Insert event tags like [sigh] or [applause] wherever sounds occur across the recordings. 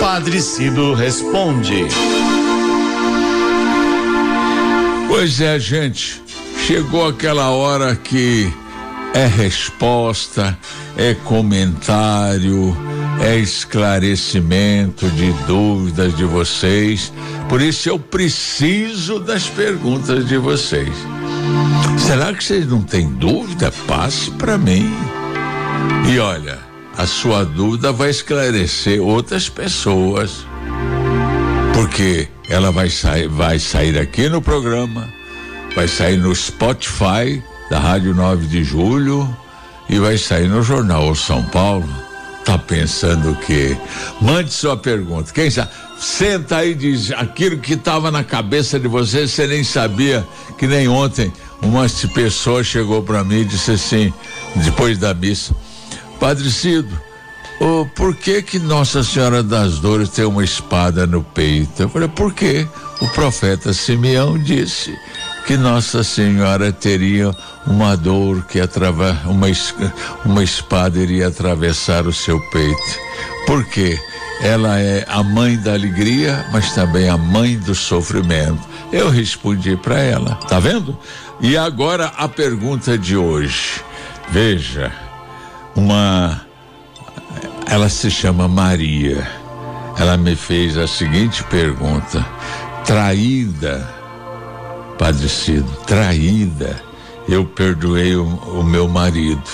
Padre Cido responde. Pois é, gente, chegou aquela hora que é resposta, é comentário, é esclarecimento de dúvidas de vocês. Por isso eu preciso das perguntas de vocês. Será que vocês não têm dúvida? Passe para mim. E olha, a sua dúvida vai esclarecer outras pessoas. Porque ela vai sair, vai sair aqui no programa, vai sair no Spotify da Rádio 9 de Julho e vai sair no Jornal São Paulo. Tá pensando o quê? Mande sua pergunta. Quem sabe? Senta aí e diz aquilo que estava na cabeça de você, você nem sabia que nem ontem uma pessoa chegou para mim e disse assim, depois da missa, Padre Cido, oh, por que que Nossa Senhora das Dores tem uma espada no peito? Eu falei, por quê? O profeta Simeão disse que Nossa Senhora teria uma dor que atrava, uma, uma espada iria atravessar o seu peito. Por quê? Ela é a mãe da alegria, mas também a mãe do sofrimento. Eu respondi para ela, tá vendo? E agora a pergunta de hoje. Veja, uma ela se chama Maria. Ela me fez a seguinte pergunta: traída, Padre Cido, traída eu perdoei o, o meu marido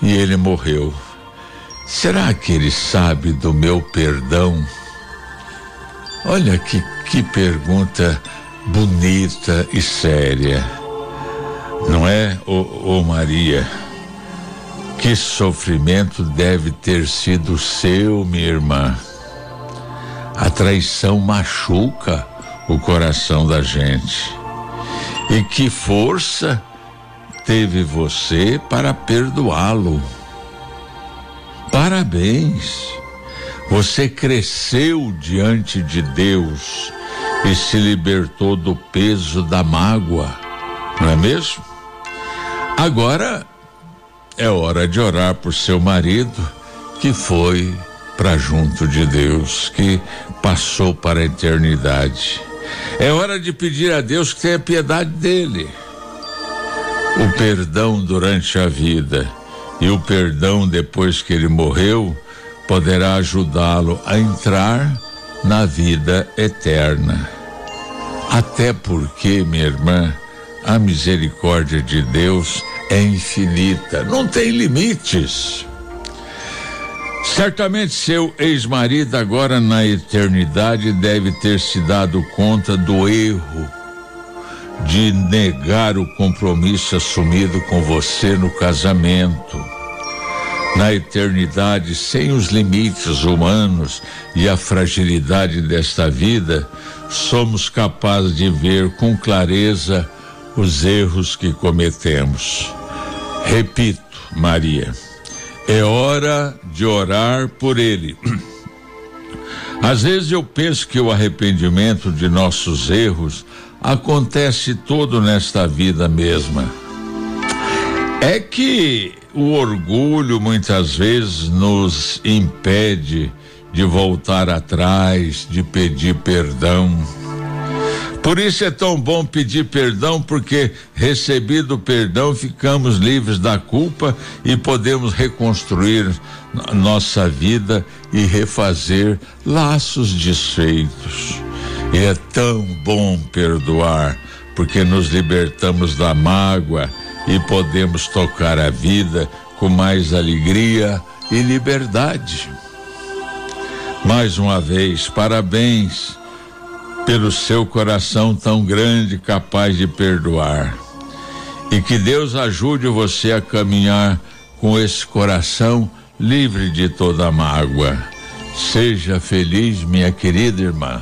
e ele morreu. Será que ele sabe do meu perdão? Olha que, que pergunta bonita e séria. Não é, ô, ô Maria? Que sofrimento deve ter sido seu, minha irmã? A traição machuca o coração da gente. E que força teve você para perdoá-lo. Parabéns! Você cresceu diante de Deus e se libertou do peso da mágoa, não é mesmo? Agora é hora de orar por seu marido que foi para junto de Deus, que passou para a eternidade. É hora de pedir a Deus que tenha piedade dele o perdão durante a vida e o perdão depois que ele morreu poderá ajudá-lo a entrar na vida eterna. Até porque, minha irmã, a misericórdia de Deus é infinita, não tem limites. Certamente seu ex-marido, agora na eternidade, deve ter se dado conta do erro de negar o compromisso assumido com você no casamento. Na eternidade, sem os limites humanos e a fragilidade desta vida, somos capazes de ver com clareza os erros que cometemos. Repito, Maria, é hora de orar por ele. [clears throat] Às vezes eu penso que o arrependimento de nossos erros acontece todo nesta vida mesma. É que o orgulho muitas vezes nos impede de voltar atrás, de pedir perdão. Por isso é tão bom pedir perdão, porque recebido o perdão, ficamos livres da culpa e podemos reconstruir nossa vida e refazer laços desfeitos. E é tão bom perdoar, porque nos libertamos da mágoa e podemos tocar a vida com mais alegria e liberdade. Mais uma vez, parabéns pelo seu coração tão grande, capaz de perdoar. E que Deus ajude você a caminhar com esse coração livre de toda mágoa. Seja feliz, minha querida irmã.